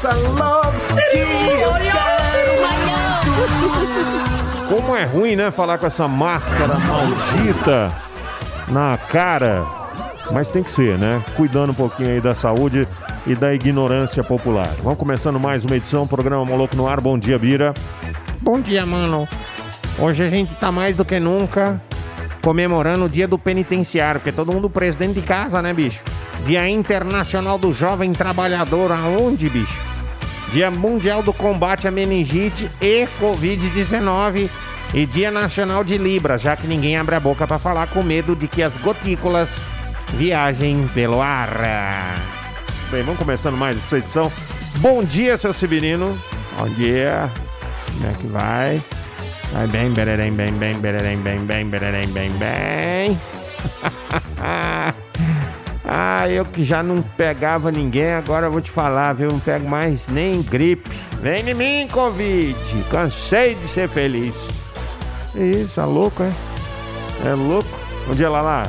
Começa logo que eu quero muito. Como é ruim, né? Falar com essa máscara maldita na cara. Mas tem que ser, né? Cuidando um pouquinho aí da saúde e da ignorância popular. Vamos começando mais uma edição, programa Maluco no Ar. Bom dia, Bira. Bom dia, mano. Hoje a gente tá mais do que nunca comemorando o dia do penitenciário, porque todo mundo preso dentro de casa, né, bicho? Dia Internacional do Jovem Trabalhador, aonde, bicho? Dia Mundial do Combate à Meningite e Covid-19 e Dia Nacional de Libra, já que ninguém abre a boca pra falar com medo de que as gotículas viajem pelo ar. Bem, vamos começando mais essa edição. Bom dia, seu Severino. Bom dia. Como é que vai? Vai bem, bererem, bem, bem, bererem, bem, bem, bererem, bem, bem. ah, eu que já não pegava ninguém, agora eu vou te falar, viu? Não pego mais nem gripe. Vem em mim, Covid. Cansei de ser feliz. Isso, é louco, é? É louco? Bom dia, Lala.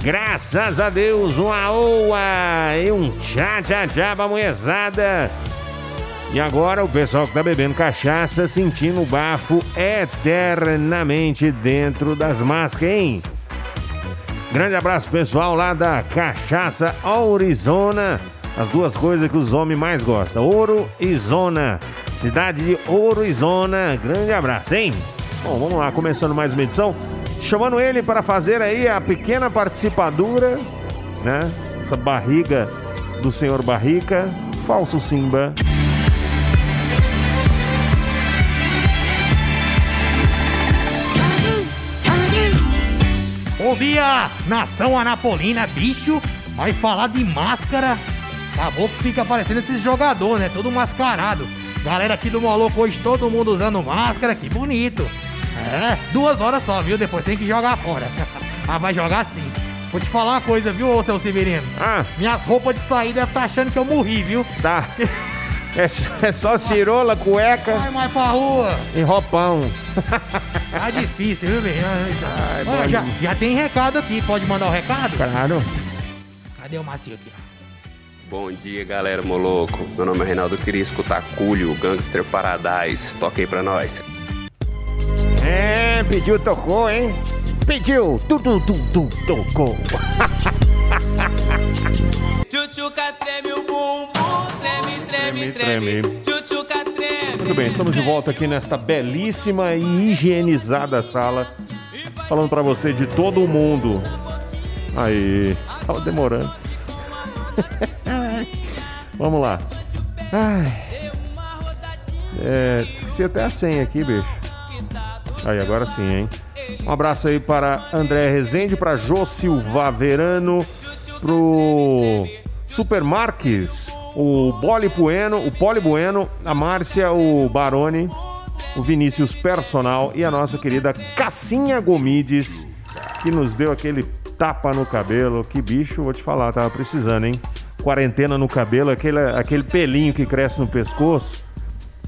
Graças a Deus, uma oa e um tchá tchá tchá pra. E agora o pessoal que tá bebendo cachaça sentindo o bafo eternamente dentro das máscaras, hein? Grande abraço pessoal lá da Cachaça Aurizona. As duas coisas que os homens mais gostam: ouro e zona. Cidade de Ouro e Zona. Grande abraço, hein? Bom, vamos lá, começando mais uma edição. Chamando ele para fazer aí a pequena participadura, né? Essa barriga do senhor Barrica. Falso Simba. Ouvia Nação Anapolina, bicho, vai falar de máscara. Acabou que fica parecendo esses jogadores, né? Todo mascarado. Galera aqui do Moloco hoje, todo mundo usando máscara, que bonito. É, duas horas só, viu? Depois tem que jogar fora. ah, vai jogar sim. Vou te falar uma coisa, viu, ô seu Severino? Ah, Minhas roupas de sair devem estar achando que eu morri, viu? tá. É, é só cirola, cueca Vai mais pra rua. e roupão. Tá difícil, viu, menino? Ai, Ó, bom. já, já tem recado aqui, pode mandar o recado? Claro. Cadê o macio aqui? Bom dia, galera Moloco. Meu nome é Reinaldo, eu queria escutar Culho, Gangster Paradise. Toca aí pra nós. É, pediu, tocou, hein? Pediu, tu, tu, tu, tu, tocou. Tchutchuca treme o treme, treme. Tchutchuca treme. Muito bem, estamos de volta aqui nesta belíssima e higienizada sala. Falando pra você de todo o mundo. Aí, tava demorando. Vamos lá. Ai. É, esqueci até a senha aqui, bicho. Aí, agora sim, hein? Um abraço aí para André Rezende, para Jô Silva Verano, pro Super Marques, o Boli Bueno, o Poli Bueno, a Márcia, o Barone, o Vinícius Personal e a nossa querida Cassinha Gomides, que nos deu aquele tapa no cabelo. Que bicho, vou te falar, tava precisando, hein? Quarentena no cabelo, aquele, aquele pelinho que cresce no pescoço.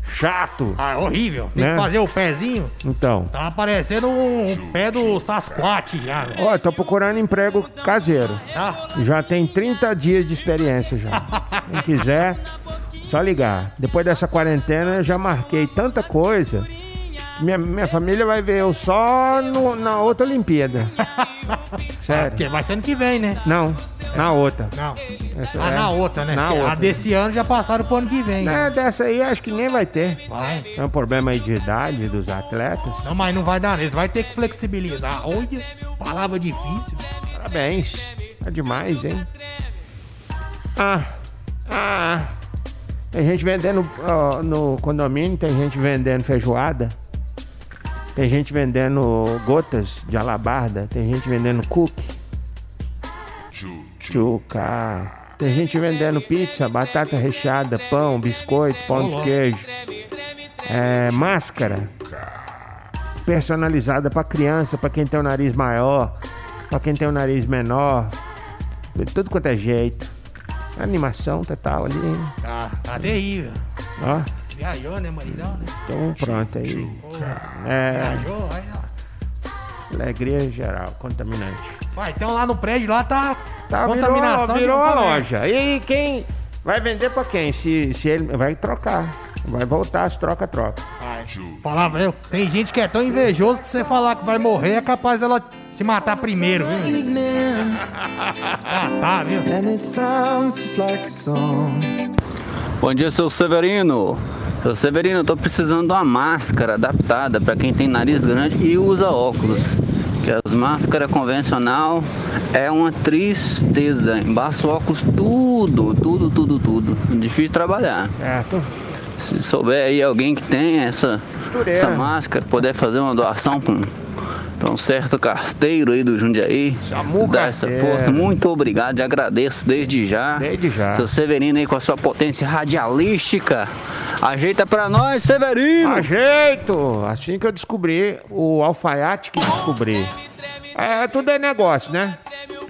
Chato. Ah, horrível. Tem Né? que fazer o pezinho. Então, Tá parecendo um, um pé do Sasquatch já, velho. ó, tô procurando emprego caseiro. Tá? Já tem 30 dias de experiência já. Quem quiser, só ligar. Depois dessa quarentena eu já marquei tanta coisa. Minha, minha família vai ver eu só no- na outra Olimpíada. Sério. Porque vai ser ano que vem, né? Não, na outra. Não. Essa Ah, é- na outra, né? Na outra. A desse ano já passaram pro ano que vem. É, dessa aí acho que nem vai ter. Vai. É um problema aí de idade dos atletas. Não, mas não vai dar nisso. Vai ter que flexibilizar. Olha, palavra difícil. Parabéns. É demais, hein? Ah, ah. Tem gente vendendo ó, no condomínio, tem gente vendendo feijoada. Tem gente vendendo gotas de alabarda. Tem gente vendendo cookie. Chuca. Tem gente vendendo pizza, batata recheada, pão, biscoito, pão de queijo. É, máscara. Personalizada pra criança, pra quem tem o nariz maior, pra quem tem o nariz menor. De tudo quanto é jeito. Animação total ali. Tá, tá terrível. Ó, Viajou, né, maridão? né? então pronto aí. É, Viajou, aí, ó. alegria geral, contaminante. Vai, então lá no prédio lá tá, Tá, contaminação virou, virou de a comércio. loja. E quem vai vender pra quem? Se, se ele vai trocar. Vai voltar, as troca, troca. Falava eu, tem gente que é tão invejoso que você falar que vai morrer é capaz dela se matar primeiro, viu? Ah, tá, viu? Bom dia, seu Severino. Seu Severino, eu tô precisando de uma máscara adaptada para quem tem nariz grande e usa óculos. Que as máscaras convencional é uma tristeza. Embaixo o óculos tudo, tudo, tudo, tudo. Difícil trabalhar. Certo? Se souber aí alguém que tem essa, Costureira. essa máscara, puder fazer uma doação para um, pra um certo carteiro aí do Jundiaí, Samu dá essa Carteiro. força. Muito obrigado, agradeço desde já. Desde já. Seu Severino aí com a sua potência radialística. Ajeita pra nós, Severino! Ajeito! Assim que eu descobri, o alfaiate que descobri. É, tudo é negócio, né?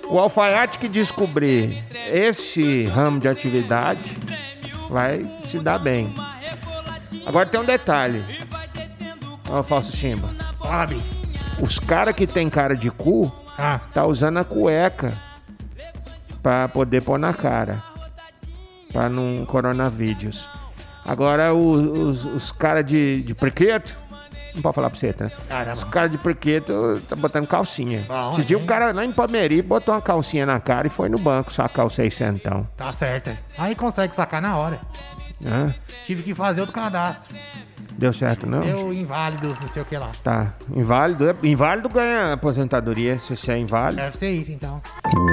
O alfaiate que descobrir esse ramo de atividade vai se dar bem. Agora tem um detalhe. Ó, falso Simba. Sabe? Os caras que tem cara de cu Ah, tá usando a cueca pra poder pôr na cara. Pra não coronavírus. Agora o- os, os caras de, de prequeto. Não pode falar pra você, né? Caramba. Os caras de prequeto tá botando calcinha. Bom, Esse dia o cara lá em Palmeiras botou uma calcinha na cara e foi no banco sacar o seiscentão. tá certo. Aí consegue sacar na hora. Né? Tive que fazer outro cadastro. Deu certo, não? Deu inválidos, não sei o que lá. Tá. Inválido. Inválido ganha aposentadoria se você é inválido. Deve ser isso, então.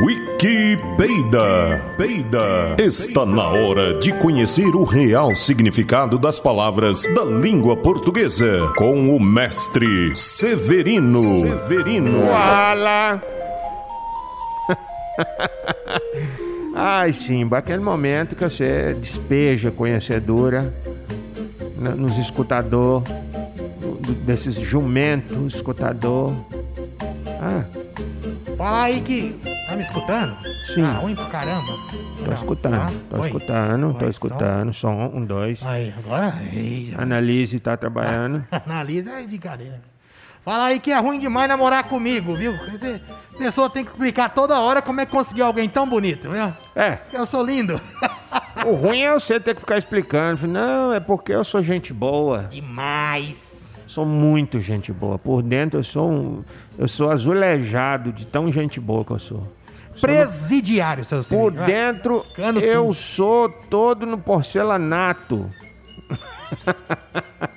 Wiki Peida. Peida. Está na hora de conhecer o real significado das palavras da língua portuguesa com o mestre Severino. Severino. Fala! Ai, Simba, aquele momento que você despeja conhecedora nos escutador, do- desses jumentos escutador. Ah, Fala aí que. Tá me escutando? Sim. Tá ruim pra caramba. tô escutando, tô escutando, tô escutando. Som, um, dois. Aí, agora. Ei, Analise, tá trabalhando. Analisa é brincadeira. Fala aí que é ruim demais namorar comigo, viu? A pessoa tem que explicar toda hora como é que conseguiu alguém tão bonito, viu? É, Eu sou lindo. o ruim é você ter que ficar explicando. Não, é porque eu sou gente boa. Demais. Sou muito gente boa. Por dentro eu sou um. Eu sou azulejado de tão gente boa que eu sou. Presidiário, seu Por filho. dentro eu sou todo no porcelanato.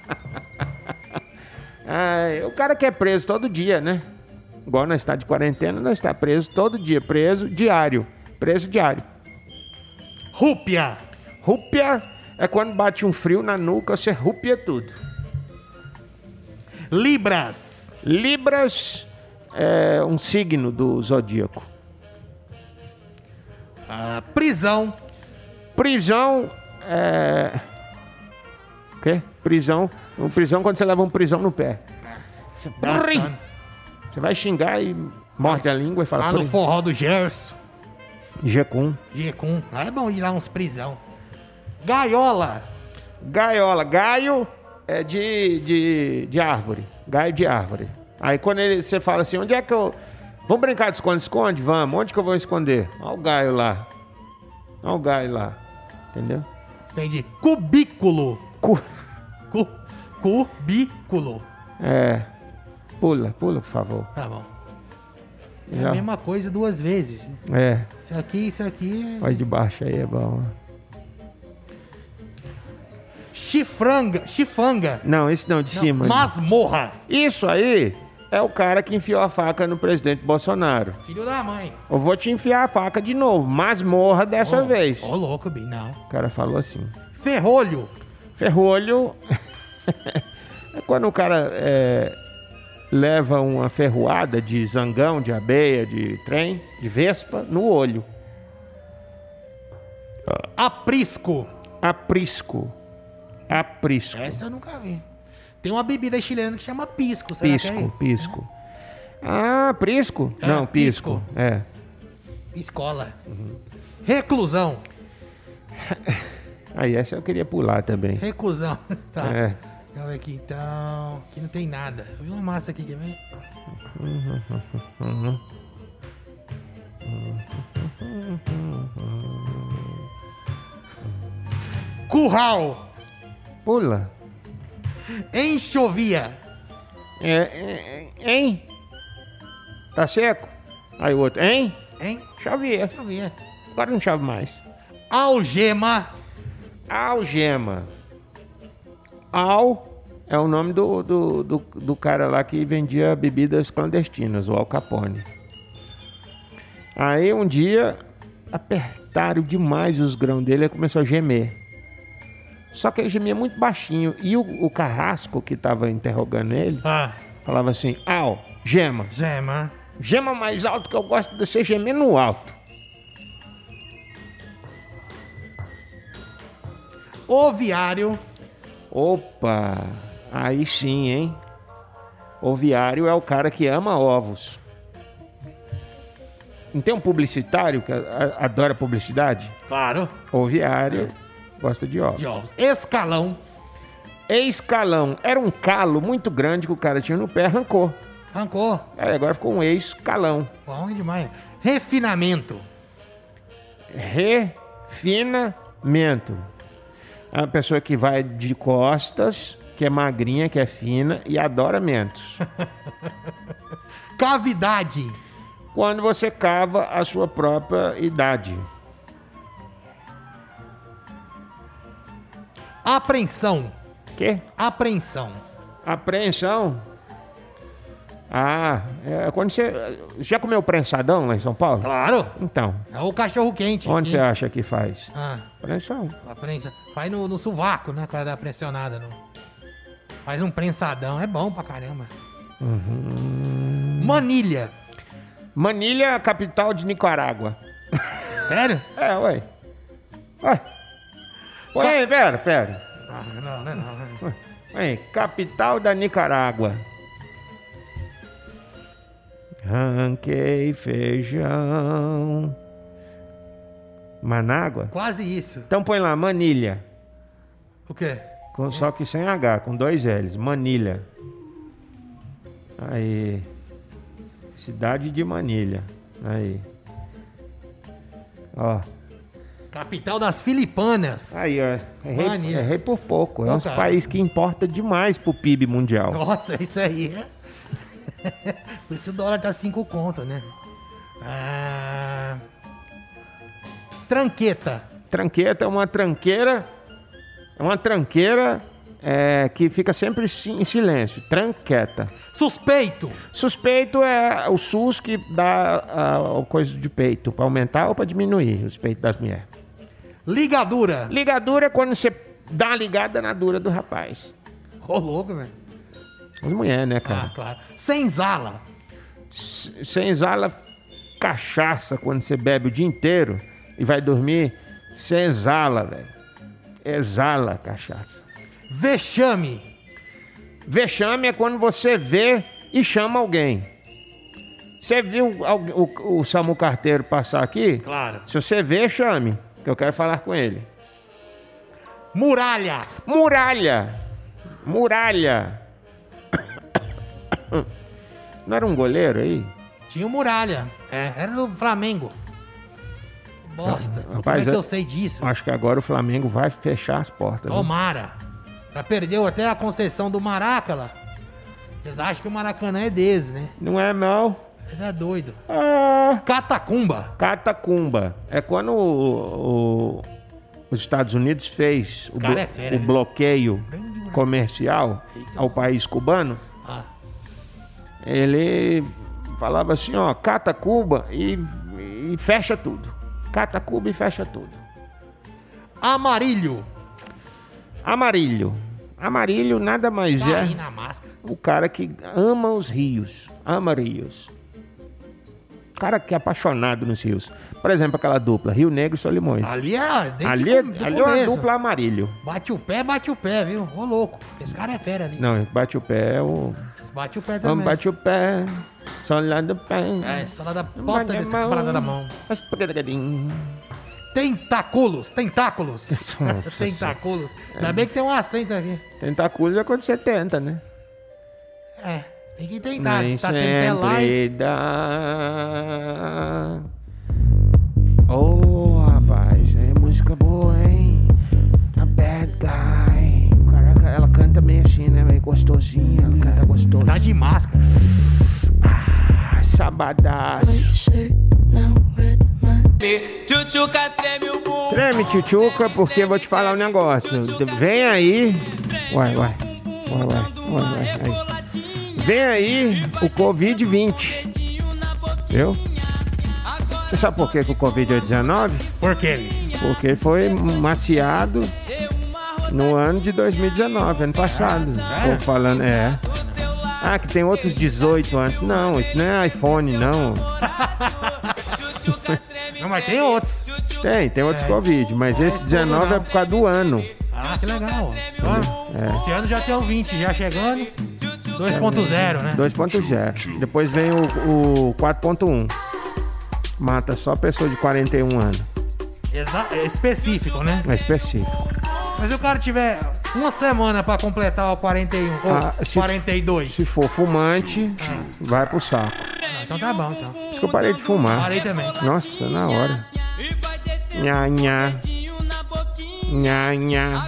Ai, o cara que é preso todo dia, né? Igual nós está de quarentena, nós está preso todo dia. Preso diário. Preso diário. Rúpia. Rúpia é quando bate um frio na nuca, você rúpia tudo. Libras. Libras é um signo do zodíaco. Ah, prisão. Prisão é. O quê? Prisão. Um prisão quando você leva um prisão no pé. Você, Prri! Dançando. Você vai xingar e morde a língua e fala. Lá no forró do Gerson. Jecum. Gecum. Lá é bom ir lá uns prisão. Gaiola. Gaiola. Gaio é de, de, de árvore. Gaio de árvore. Aí quando ele, você fala assim, onde é que eu. Vamos brincar de esconde-esconde? Vamos. Onde que eu vou esconder? Olha o gaio lá. Olha o gaio lá. Entendeu? Entendi. Cubículo. Cu- Cu, cubículo. É. Pula, pula, por favor. Tá bom. É Já. a mesma coisa duas vezes. né? É. Isso aqui, isso aqui é. Olha de baixo aí, é bom. Chifranga. Chifanga. Não, esse não, de Não, cima. Masmorra. Isso aí é o cara que enfiou a faca no presidente Bolsonaro. Filho da mãe. Eu vou te enfiar a faca de novo, mas morra dessa Ô, vez. Ô, louco, Bi. Não. O cara falou assim. Ferrolho. Ferrolho é quando o cara é, leva uma ferroada de zangão, de abeia, de trem, de vespa no olho. Aprisco. Aprisco. Aprisco. Essa eu nunca vi. Tem uma bebida chilena que chama pisco. Será Pisco, que é? pisco. Ah, prisco? É, Não, pisco. pisco. É. Escola. Reclusão. Aí essa eu queria pular também. Reclusão. tá. É. Aqui então. Aqui não tem nada. Eu vi uma massa aqui, quer ver? Curral. Pula. Enxovia. É, é, é, hein? Tá seco? Aí o outro, hein? Hein? Chovia. Chovia. Agora não chove mais. Algema. Algema. Al é o nome do, do, do, do cara lá que vendia bebidas clandestinas, o Al Capone. Aí um dia apertaram demais os grãos dele e começou a gemer. Só que ele gemia muito baixinho. E o, o carrasco que estava interrogando ele Ah. falava assim: Al, gema. Gema. Gema mais alto que eu gosto de você gemer no alto. Oviário. Opa, aí sim, hein? Oviário é o cara que ama ovos. Não tem um publicitário que adora publicidade? Claro. Oviário gosta de ovos. De ovos. Escalão. Escalão era um calo muito grande que o cara tinha no pé, arrancou. Arrancou. Aí agora ficou um escalão. Bom demais. Refinamento. Refinamento. É uma pessoa que vai de costas, que é magrinha, que é fina e adora mentos. Cavidade. Quando você cava a sua própria idade. Apreensão. Quê? Apreensão. Apreensão? Ah, é quando você. Já comeu prensadão lá em São Paulo? Claro. Então, É o cachorro quente. onde você acha que faz? Ah, Prensão. a prensa. Faz no, no sovaco, né? Cara da pressionada. No... Faz um prensadão. É bom pra caramba. Uhum. Manilha. Manilha é a capital de Nicarágua. Sério? É, ué. Ué. Aí, pera, pera. Ah, não, não, não. Põe aí, capital da Nicarágua. Ranquei feijão. Manágua? Quase isso. Então põe lá, Manilha. O quê? Com, só que sem H, com dois L's. Manilha. Aí. Cidade de Manilha. Aí. Ó. Capital das Filipanas. Aí, ó. Errei, Manilha. errei por pouco. É um país que importa demais pro PIB mundial. Nossa, isso aí é. Por isso que o dólar tá 5 conto, né? Ah... Tranqueta. Tranqueta é uma tranqueira. É uma tranqueira é, que fica sempre em silêncio. Tranqueta. Suspeito. Suspeito é o SUS que dá a, a coisa de peito, pra aumentar ou pra diminuir os peitos das mulheres. Ligadura. Ligadura é quando você dá uma ligada na dura do rapaz. Ô, louco, velho. As mulheres, né, Ah, cara? claro. Senzala. Sem exala cachaça quando você bebe o dia inteiro e vai dormir, você exala, velho. Exala a cachaça. Vexame. Vexame é quando você vê e chama alguém. Você viu algu- o, o Samu Carteiro passar aqui? Claro. Se você vê, chame, que eu quero falar com ele. Muralha. Muralha! Muralha! Não era um goleiro aí? Tinha o Muralha. É, era do Flamengo. Bosta. Como é rapaz, que eu- eu sei disso? Acho que agora o Flamengo vai fechar as portas. né? Tomara. Já perdeu até a concessão do Maraca lá. Eles acham que o Maracanã é deles, né? Não é não? Mas é doido. Ah, Catacumba. catacumba. É quando o- o- os Estados Unidos fez o, blo- é fera, o viu? bloqueio moleque. comercial ao país cubano. Ele falava assim, ó, cata Cuba e, e fecha tudo. Cata Cuba e fecha tudo. Amarilho. Amarilho. Amarilho nada mais Tá é o cara que ama os rios. Ama rios. cara que é apaixonado nos rios. Por exemplo, aquela dupla, Rio Negro e Solimões. Ali é. Ali, é- ali é uma dupla amarilho. Bate o pé, bate o pé, viu? Ô louco. Esse cara é fera ali. Não, bate o pé é o. Bate o pé também. bate o pé. Só lá do pé. É, só lá da ponta desse parada da mão. Mas pegadinho. Tentáculos, tentáculos. Tentáculos. Ainda bem que tem um acento aqui. Tentáculos é quando você tenta, né? É, tem que tentar. Nem Se tá tentando sempre dá. Oh, rapaz, é música boa, hein? A bad guy. Caraca, ela canta meio assim, né? Gostosinha, ela canta gostoso. Tá de máscara. Ah, sabadaço. Tchutchuca treme o bumbum. Treme, tchutchuca, porque eu vou te falar um negócio. Vem aí. Uai, uai. Uai, uai, uai, uai. Vem aí o Covid-20. Viu? Você sabe por que, que o Covid é 19? Por quê? Porque foi maciado no ano de 2019, ano passado. É? Falando, é. Ah, que tem outros 18 antes. Não, isso não é iPhone, não. Não, mas tem outros. Tem, tem outros É. Covid, mas esse 19 é por causa do ano. Ah, que legal. É. Esse ano já tem o 20, já chegando. 2.0, né? 2.0. Depois vem o, o 4.1. Mata só pessoa de 41 anos. Exa é específico, né? É específico. Mas se o cara tiver uma semana pra completar o 41 ou Ah, se- 42. Se for fumante, vai pro saco. Ah, então tá bom, então. Por isso que eu parei de fumar. Parei também. Nossa, na hora. Nha, nha. Nha, nha.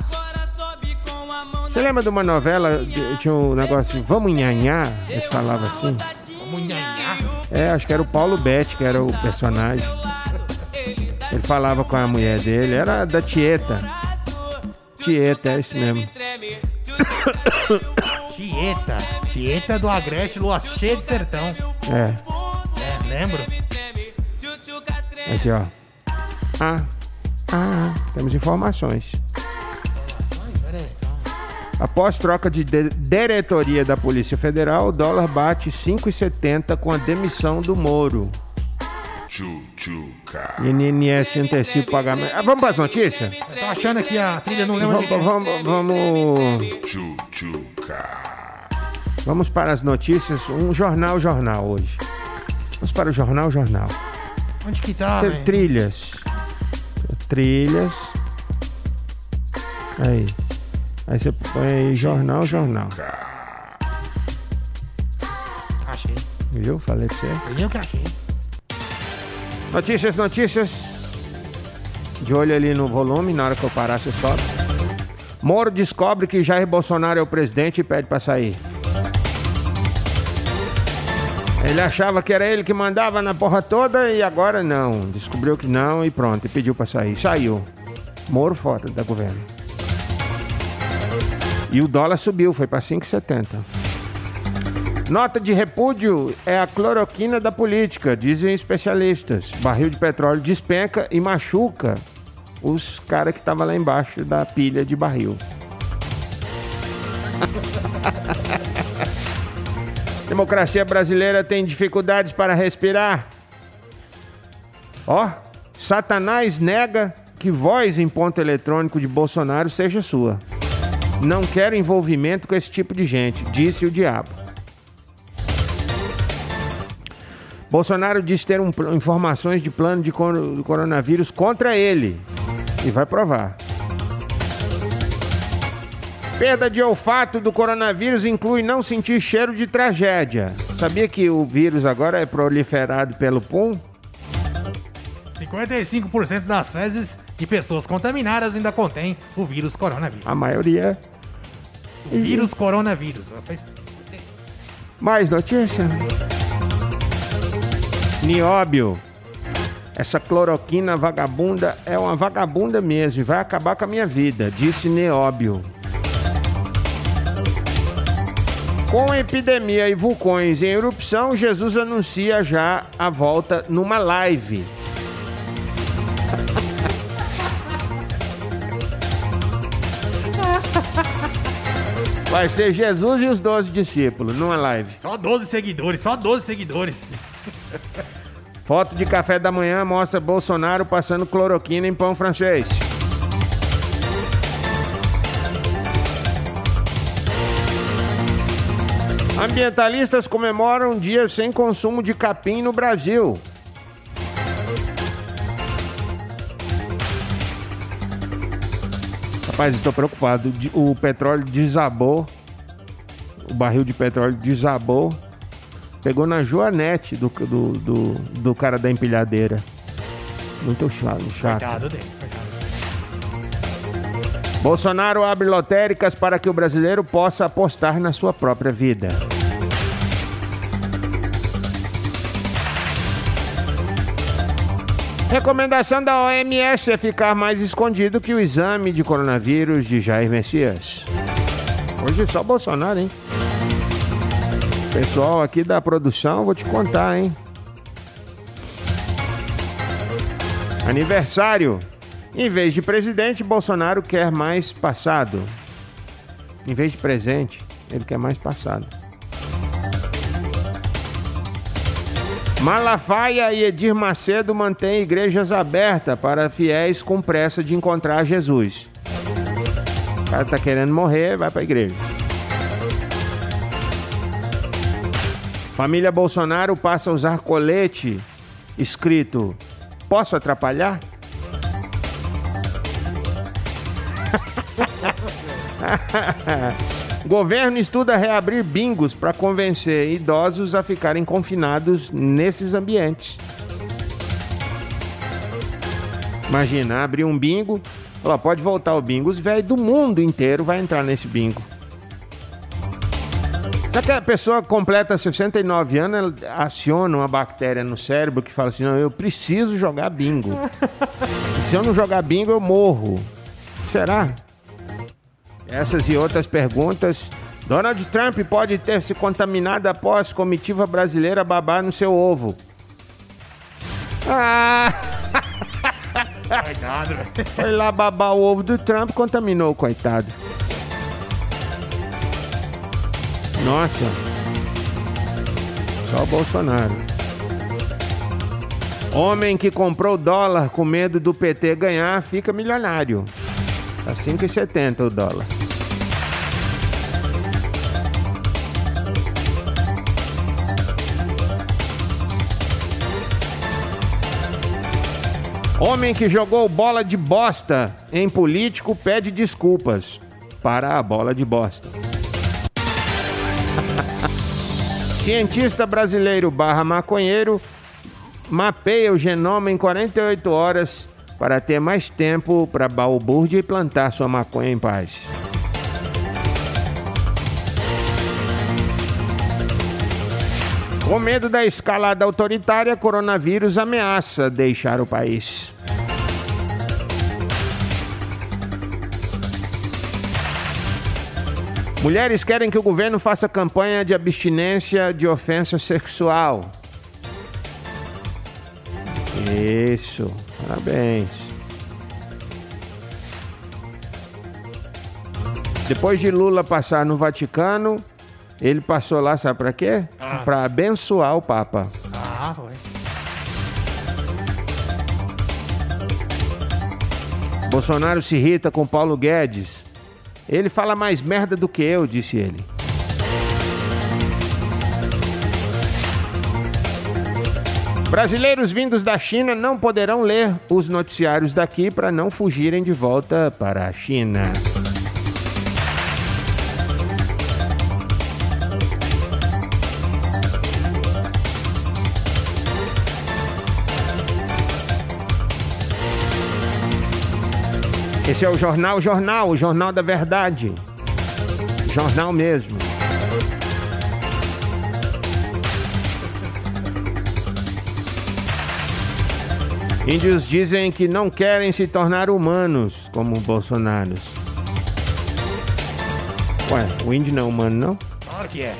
Você lembra de uma novela? Tinha um negócio, vamos nhanhar? Eles falavam assim. Vamos nhanhar. É, acho que era o Paulo Betti, que era o personagem. Ele falava com a mulher dele, era da Tieta. Tieta, é isso mesmo. Tieta. Tieta do Agreste, lua cheia de sertão. É, É, lembro? aqui ó. Ah, ah, temos informações. Após troca de de- diretoria da Polícia Federal, o dólar bate 5,70 com a demissão do Moro. INSS antecipa o pagamento. Ah, vamos para as notícias? Eu tô achando aqui a trilha, não lembro. Vamos, vamos, vamos, vamos para as notícias. Um jornal, jornal hoje. Vamos para o jornal, jornal. Onde que tá, Tem velho? trilhas. Trilhas. Aí. Aí você põe aí jornal, jornal. Achei. Viu? Falei pra você. Eu que achei. Notícias, notícias. De olho ali no volume, na hora que eu parar, você sobe. Moro descobre que Jair Bolsonaro é o presidente e pede pra sair. Ele achava que era ele que mandava na porra toda e agora não. Descobriu que não e pronto, e pediu pra sair. Saiu. Moro fora da governo. E o dólar subiu, foi pra 5,70. Nota de repúdio é a cloroquina da política, dizem especialistas. Barril de petróleo despenca e machuca os caras que estavam lá embaixo da pilha de barril. Democracia brasileira tem dificuldades para respirar. Ó, Satanás nega que voz em ponto eletrônico de Bolsonaro seja sua. Não quero envolvimento com esse tipo de gente, disse o diabo. Bolsonaro disse ter um informações de plano de coronavírus contra ele e vai provar. Perda de olfato do coronavírus inclui não sentir cheiro de tragédia. Sabia que o vírus agora é proliferado pelo pum? 55% das fezes de pessoas contaminadas ainda contém o vírus coronavírus. A maioria. O vírus coronavírus. Mais notícia? Nióbio. Essa cloroquina vagabunda é uma vagabunda mesmo e vai acabar com a minha vida, disse Neóbio. Com epidemia e vulcões em erupção, Jesus anuncia já a volta numa live. Vai ser Jesus e os 12 discípulos numa live. Só 12 seguidores, só 12 seguidores. Foto de café da manhã mostra Bolsonaro passando cloroquina em pão francês. Ambientalistas comemoram um dia sem consumo de capim no Brasil. Rapaz, estou preocupado. O petróleo desabou. O barril de petróleo desabou. Pegou na joanete do, do, do, do cara da empilhadeira. Muito chato. chato. Coitado dele, coitado. Bolsonaro abre lotéricas para que o brasileiro possa apostar na sua própria vida. Recomendação da OMS é ficar mais escondido que o exame de coronavírus de Jair Messias. Hoje só Bolsonaro, hein? Pessoal aqui da produção, vou te contar, hein? Aniversário. Em vez de presidente, Bolsonaro quer mais passado. Em vez de presente, ele quer mais passado. Malafaia e Edir Macedo mantêm igrejas abertas para fiéis com pressa de encontrar Jesus. O cara tá querendo morrer, vai pra igreja. Família Bolsonaro passa a usar colete escrito Posso atrapalhar? Governo estuda reabrir bingos para convencer idosos a ficarem confinados nesses ambientes. Imagina, abrir um bingo, ó, pode voltar o bingo. Os velhos do mundo inteiro vai entrar nesse bingo. Sabe que a pessoa completa 69 anos, aciona uma bactéria no cérebro que fala assim: não, eu preciso jogar bingo. Se eu não jogar bingo, eu morro. Será? Essas e outras perguntas. Donald Trump pode ter se contaminado após comitiva brasileira babar no seu ovo. Ah! Coitado, velho. Foi lá babar o ovo do Trump, contaminou, coitado. Nossa. Só o Bolsonaro. Homem que comprou dólar com medo do PT ganhar fica milionário. Tá 5,70 o dólar. Homem que jogou bola de bosta em político pede desculpas para a bola de bosta. Cientista brasileiro barra maconheiro mapeia o genoma em 48 horas para ter mais tempo para balbúrdia e plantar sua maconha em paz. Com medo da escalada autoritária, coronavírus ameaça deixar o país. Mulheres querem que o governo faça campanha de abstinência de ofensa sexual. Isso, parabéns. Depois de Lula passar no Vaticano, ele passou lá, sabe pra quê? Pra abençoar o Papa. Ah, foi. Bolsonaro se irrita com Paulo Guedes. Ele fala mais merda do que eu, disse ele. Brasileiros vindos da China não poderão ler os noticiários daqui para não fugirem de volta para a China. Esse é o Jornal Jornal, o Jornal da Verdade. Jornal mesmo. Índios dizem que não querem se tornar humanos como Bolsonaros. Ué, o índio não é humano, não? Claro que é.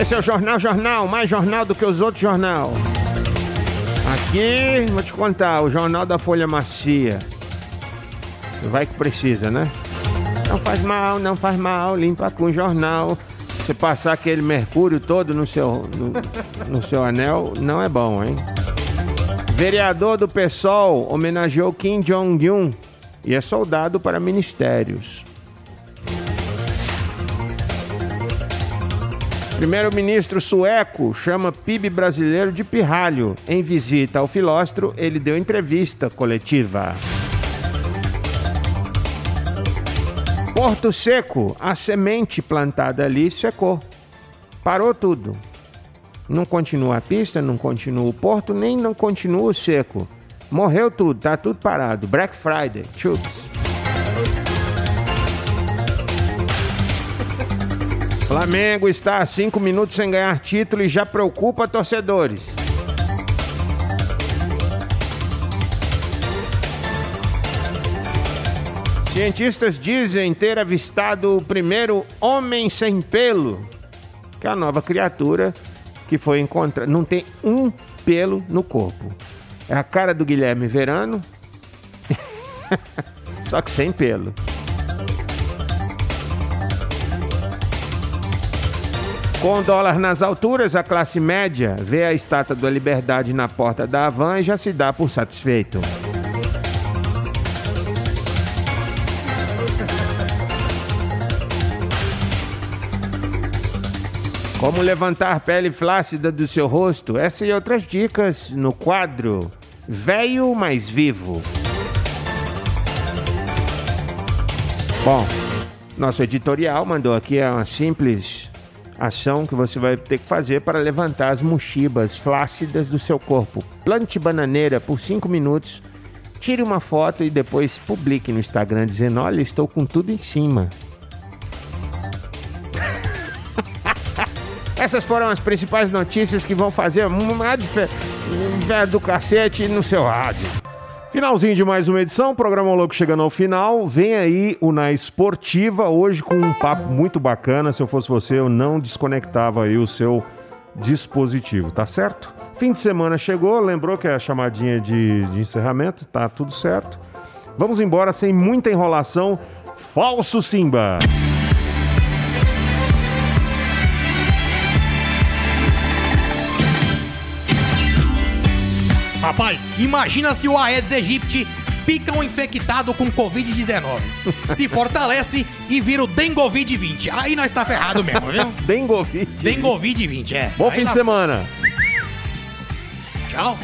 Esse é o Jornal Jornal, mais jornal do que os outros jornal. Aqui, vou te contar, o Jornal da Folha Macia. Vai que precisa, né? Não faz mal, não faz mal, limpa com jornal. Você passar aquele mercúrio todo no seu, no, no seu anel, não é bom, hein? Vereador do PSOL homenageou Kim Jong-un e é soldado para ministérios. Primeiro-ministro sueco chama PIB brasileiro de pirralho. Em visita ao filóstro, ele deu entrevista coletiva. Porto Seco, a semente plantada ali secou. Parou tudo. Não continua a pista, não continua o porto, nem não continua o seco. Morreu tudo, tá tudo parado. Black Friday, chups. Flamengo está a cinco minutos sem ganhar título e já preocupa torcedores. Cientistas dizem ter avistado o primeiro homem sem pelo, que é a nova criatura que foi encontrada. Não tem um pelo no corpo. É a cara do Guilherme Verano, só que sem pelo. Com o dólar nas alturas, a classe média vê a estátua da liberdade na porta da Havan e já se dá por satisfeito. Como levantar pele flácida do seu rosto? Essa e outras dicas no quadro Velho Mais Vivo. Bom, nosso editorial mandou aqui uma simples ação que você vai ter que fazer para levantar as mochibas flácidas do seu corpo. Plante bananeira por 5 minutos, tire uma foto e depois publique no Instagram dizendo: Olha, estou com tudo em cima. Essas foram as principais notícias que vão fazer diferença do cacete no seu rádio. Finalzinho de mais uma edição, programa Louco chegando ao final. Vem aí o Na Esportiva, hoje com um papo muito bacana. Se eu fosse você, eu não desconectava aí o seu dispositivo, tá certo? Fim de semana chegou, lembrou que é a chamadinha de, de encerramento, tá tudo certo. Vamos embora sem muita enrolação. Falso Simba! Rapaz, imagina se o Aedes aegypti pica um infectado com Covid-19. Se fortalece e vira o Dengovid 20. Aí nós tá ferrado mesmo, viu? Dengovid. Dengovid 20, é. Bom Aí fim de semana. Tchau.